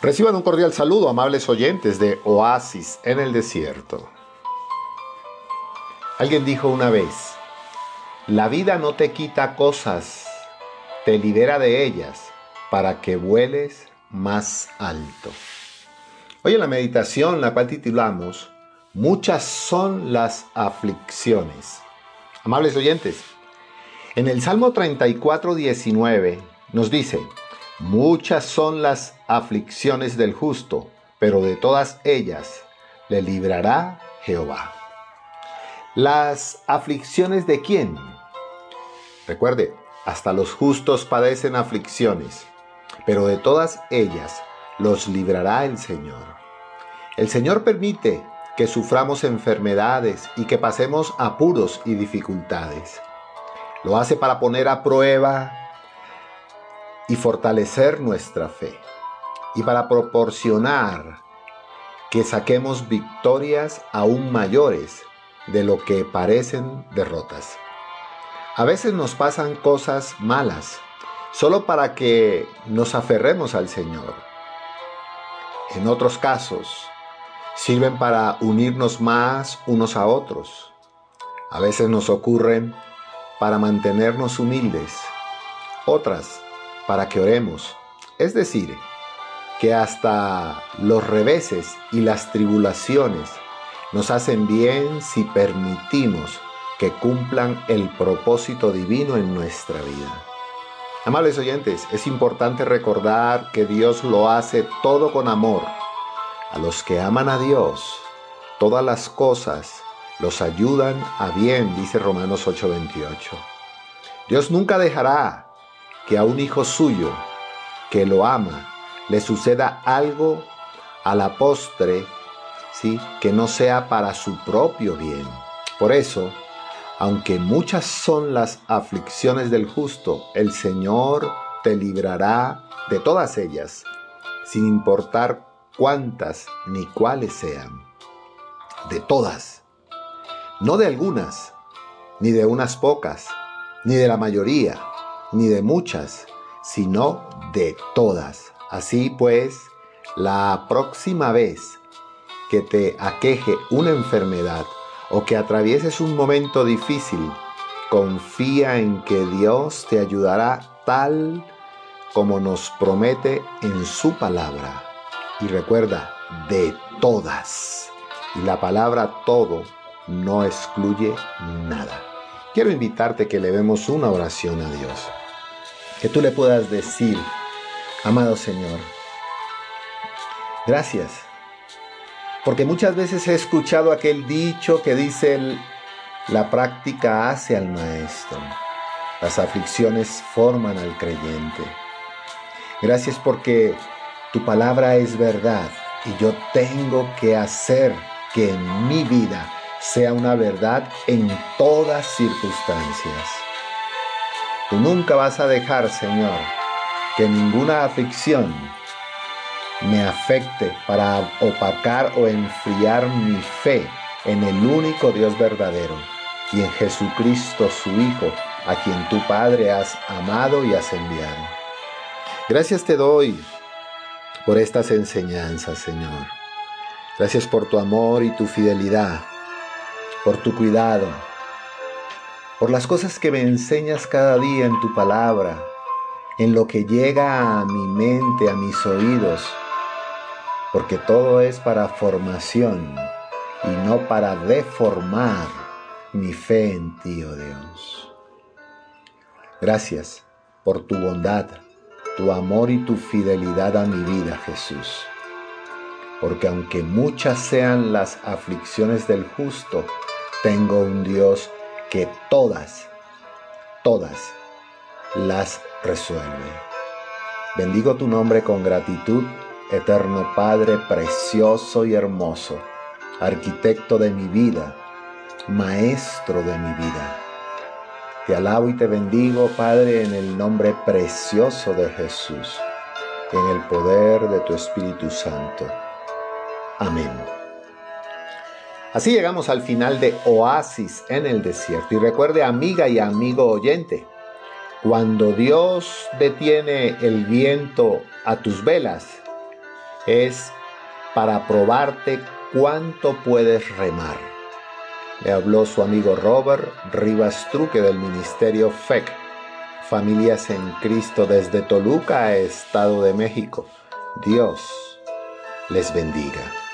Reciban un cordial saludo, amables oyentes de Oasis en el Desierto. Alguien dijo una vez, la vida no te quita cosas, te libera de ellas para que vueles más alto. Hoy en la meditación, la cual titulamos, Muchas son las aflicciones. Amables oyentes, en el Salmo 34, 19 nos dice, Muchas son las aflicciones del justo, pero de todas ellas le librará Jehová. ¿Las aflicciones de quién? Recuerde, hasta los justos padecen aflicciones, pero de todas ellas los librará el Señor. El Señor permite que suframos enfermedades y que pasemos apuros y dificultades. Lo hace para poner a prueba y fortalecer nuestra fe y para proporcionar que saquemos victorias aún mayores de lo que parecen derrotas. A veces nos pasan cosas malas solo para que nos aferremos al Señor. En otros casos, sirven para unirnos más unos a otros. A veces nos ocurren para mantenernos humildes, otras para que oremos. Es decir, que hasta los reveses y las tribulaciones nos hacen bien si permitimos que cumplan el propósito divino en nuestra vida. Amables oyentes, es importante recordar que Dios lo hace todo con amor. A los que aman a Dios, todas las cosas los ayudan a bien, dice Romanos 8:28. Dios nunca dejará que a un hijo suyo que lo ama le suceda algo a la postre, ¿sí? que no sea para su propio bien. Por eso, aunque muchas son las aflicciones del justo, el Señor te librará de todas ellas, sin importar cuántas ni cuáles sean. De todas. No de algunas, ni de unas pocas, ni de la mayoría ni de muchas, sino de todas. Así pues, la próxima vez que te aqueje una enfermedad o que atravieses un momento difícil, confía en que Dios te ayudará tal como nos promete en su palabra. Y recuerda, de todas. Y la palabra todo no excluye nada. Quiero invitarte que le demos una oración a Dios que tú le puedas decir, amado Señor, gracias. Porque muchas veces he escuchado aquel dicho que dice, la práctica hace al maestro. Las aflicciones forman al creyente. Gracias porque tu palabra es verdad y yo tengo que hacer que en mi vida sea una verdad en todas circunstancias. Tú nunca vas a dejar, Señor, que ninguna aflicción me afecte para opacar o enfriar mi fe en el único Dios verdadero y en Jesucristo su Hijo, a quien tu Padre has amado y has enviado. Gracias te doy por estas enseñanzas, Señor. Gracias por tu amor y tu fidelidad, por tu cuidado por las cosas que me enseñas cada día en tu palabra, en lo que llega a mi mente, a mis oídos, porque todo es para formación y no para deformar mi fe en ti, oh Dios. Gracias por tu bondad, tu amor y tu fidelidad a mi vida, Jesús. Porque aunque muchas sean las aflicciones del justo, tengo un Dios que todas, todas las resuelve. Bendigo tu nombre con gratitud, eterno Padre precioso y hermoso, arquitecto de mi vida, maestro de mi vida. Te alabo y te bendigo, Padre, en el nombre precioso de Jesús, en el poder de tu Espíritu Santo. Amén. Así llegamos al final de Oasis en el desierto. Y recuerde, amiga y amigo oyente, cuando Dios detiene el viento a tus velas, es para probarte cuánto puedes remar. Le habló su amigo Robert Rivas Truque del Ministerio FEC, Familias en Cristo desde Toluca, Estado de México. Dios les bendiga.